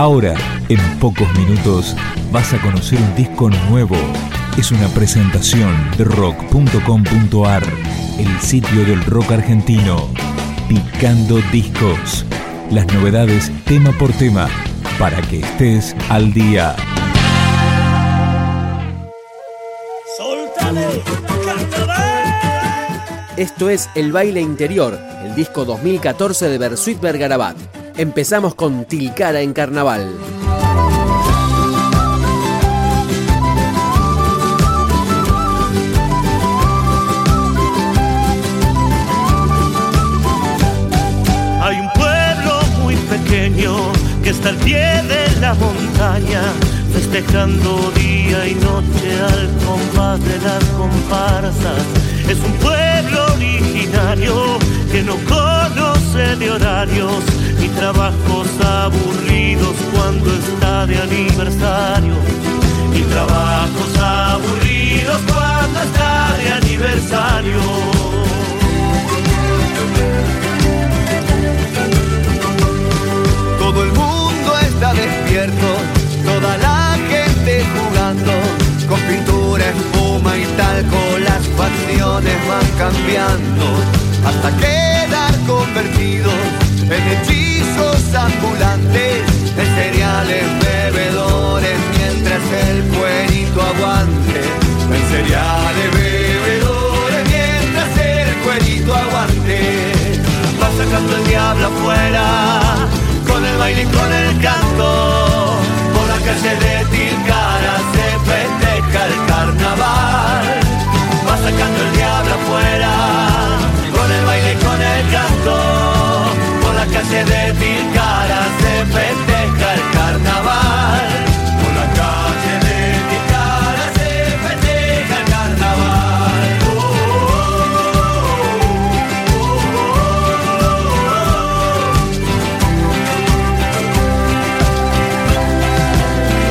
Ahora, en pocos minutos, vas a conocer un disco nuevo. Es una presentación de rock.com.ar, el sitio del rock argentino. Picando discos. Las novedades tema por tema, para que estés al día. Esto es El Baile Interior, el disco 2014 de Bersuit Bergarabat. Empezamos con Tilcara en Carnaval. Hay un pueblo muy pequeño que está al pie de la montaña, festejando día y noche al compás de las comparsas. Es un pueblo originario que no conoce de horarios ni trabajos aburridos cuando está de aniversario. Ni trabajos aburridos cuando está de aniversario. Por la calle de Tilcara se festeja el carnaval. Por la calle de Tilcara se festeja el carnaval. Oh,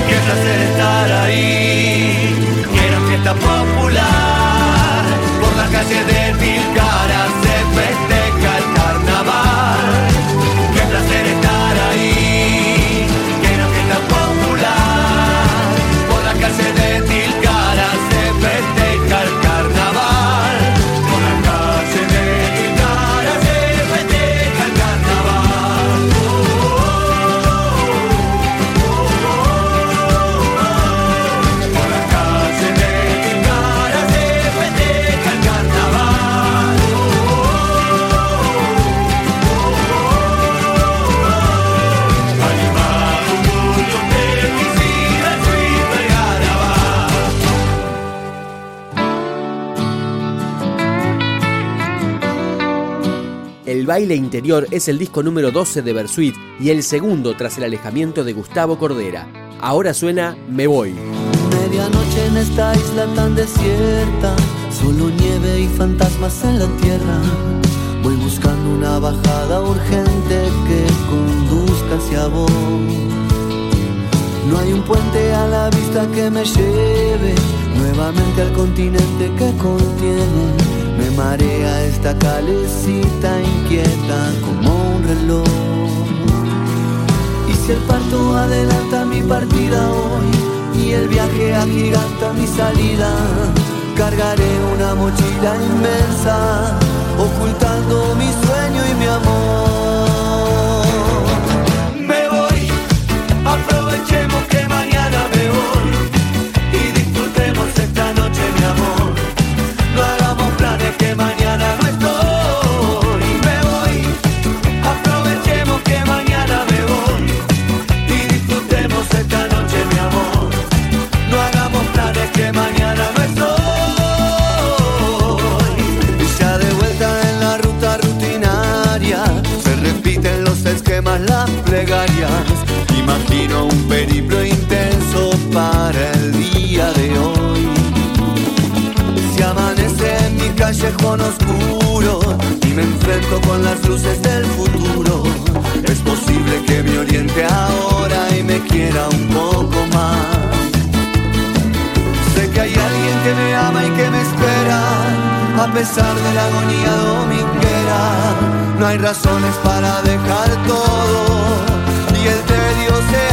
Qué placer estar ahí, era fiesta popular. Por la calle de Tilcara El baile interior es el disco número 12 de Bersuit y el segundo tras el alejamiento de Gustavo Cordera. Ahora suena Me Voy. Medianoche en esta isla tan desierta, solo nieve y fantasmas en la tierra. Voy buscando una bajada urgente que conduzca hacia vos. No hay un puente a la vista que me lleve nuevamente al continente que contiene. Me marea esta calecita inquieta como un reloj. Y si el parto adelanta mi partida hoy y el viaje agiganta mi salida, cargaré una mochila inmensa, callejón oscuro y me enfrento con las luces del futuro, es posible que me oriente ahora y me quiera un poco más. Sé que hay alguien que me ama y que me espera, a pesar de la agonía dominguera. No hay razones para dejar todo y el tedio se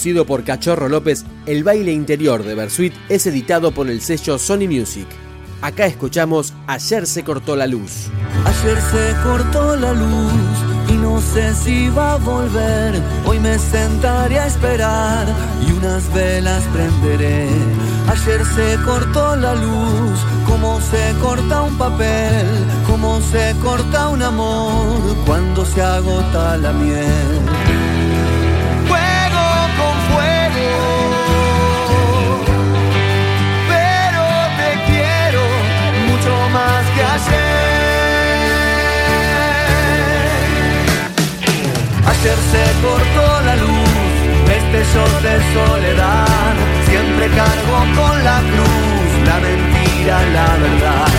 Producido por Cachorro López, el baile interior de Bersuit es editado por el sello Sony Music. Acá escuchamos Ayer se cortó la luz. Ayer se cortó la luz y no sé si va a volver. Hoy me sentaré a esperar y unas velas prenderé. Ayer se cortó la luz, como se corta un papel, como se corta un amor cuando se agota la miel. Se cortó la luz, este sol de soledad. Siempre cargo con la cruz, la mentira, la verdad.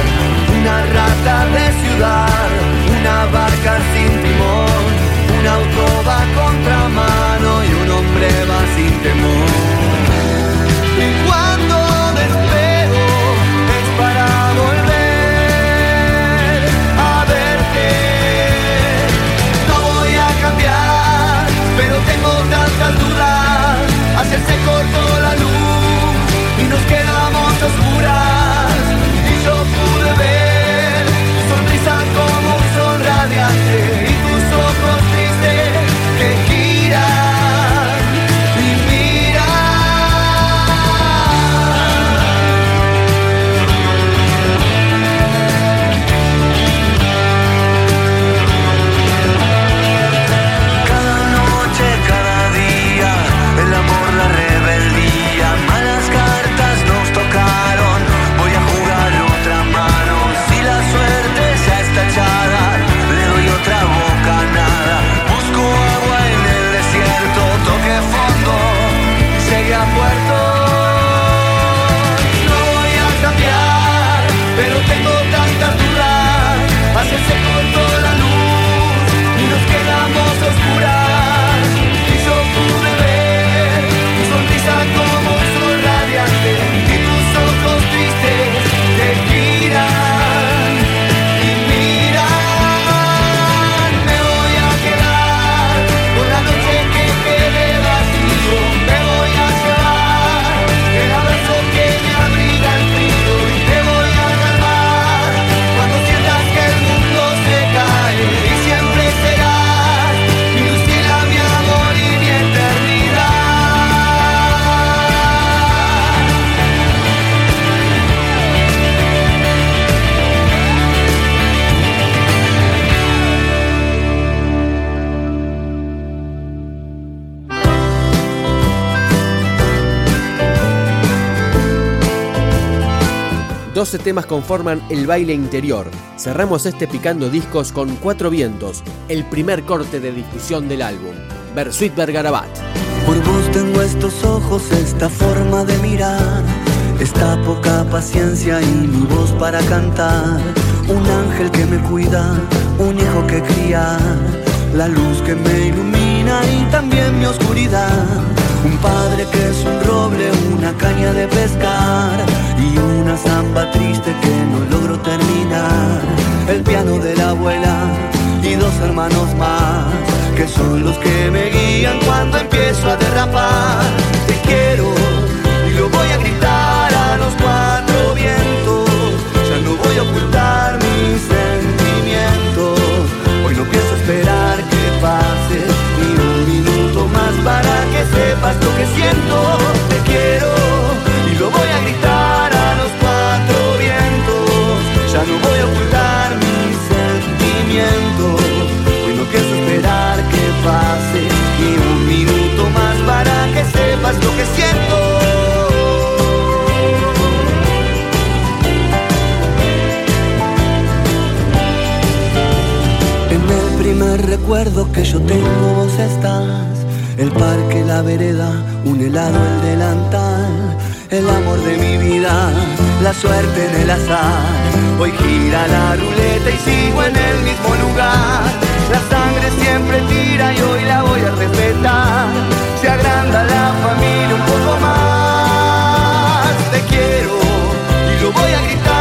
Una rata de ciudad, una barca sin timón. Un auto va a temas conforman el baile interior. Cerramos este picando discos con Cuatro Vientos, el primer corte de difusión del álbum. Bersuit Bergarabat. Por vos tengo estos ojos, esta forma de mirar, esta poca paciencia y mi voz para cantar. Un ángel que me cuida, un hijo que cría, la luz que me ilumina y también mi oscuridad. Un padre que es un roble, una caña de pescar y una zamba triste que no logro terminar. El piano de la abuela y dos hermanos más que son los que me guían cuando empiezo a derrapar. que siento, te quiero y lo voy a gritar a los cuatro vientos. Ya no voy a ocultar mis sentimientos. Hoy no quiero esperar que pase ni un minuto más para que sepas lo que siento. En el primer recuerdo que yo tengo vos estás el parque, la vereda, un helado, el delantal. El amor de mi vida, la suerte en el azar. Hoy gira la ruleta y sigo en el mismo lugar. La sangre siempre tira y hoy la voy a respetar. Se agranda la familia un poco más. Te quiero y lo voy a gritar